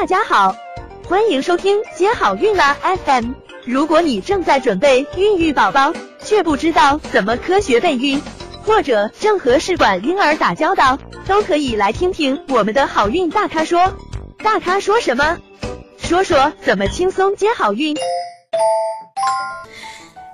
大家好，欢迎收听接好运啦 FM。如果你正在准备孕育宝宝，却不知道怎么科学备孕，或者正和试管婴儿打交道，都可以来听听我们的好运大咖说。大咖说什么？说说怎么轻松接好运。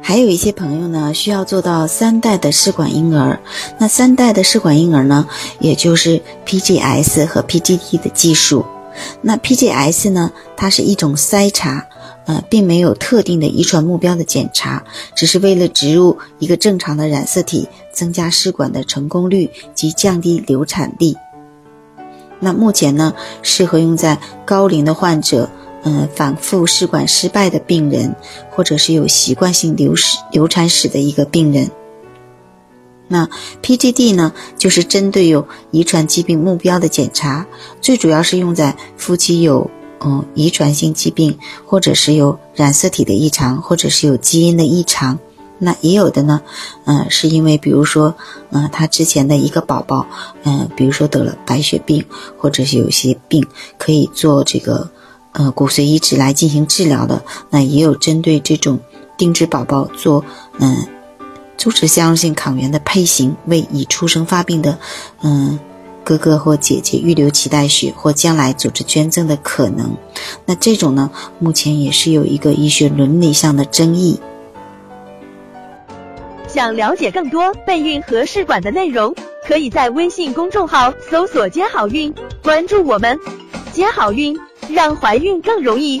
还有一些朋友呢，需要做到三代的试管婴儿。那三代的试管婴儿呢，也就是 PGS 和 PGT 的技术。那 PGS 呢，它是一种筛查，呃，并没有特定的遗传目标的检查，只是为了植入一个正常的染色体，增加试管的成功率及降低流产率。那目前呢，适合用在高龄的患者。嗯，反复试管失败的病人，或者是有习惯性流史流产史的一个病人。那 PGD 呢，就是针对有遗传疾病目标的检查，最主要是用在夫妻有嗯遗传性疾病，或者是有染色体的异常，或者是有基因的异常。那也有的呢，嗯，是因为比如说，嗯，他之前的一个宝宝，嗯，比如说得了白血病，或者是有些病可以做这个。呃，骨髓移植来进行治疗的，那也有针对这种定制宝宝做嗯组织相容性抗原的配型，为已出生发病的嗯哥哥或姐姐预留脐带血或将来组织捐赠的可能。那这种呢，目前也是有一个医学伦理上的争议。想了解更多备孕和试管的内容，可以在微信公众号搜索“接好运”，关注我们，接好运。让怀孕更容易。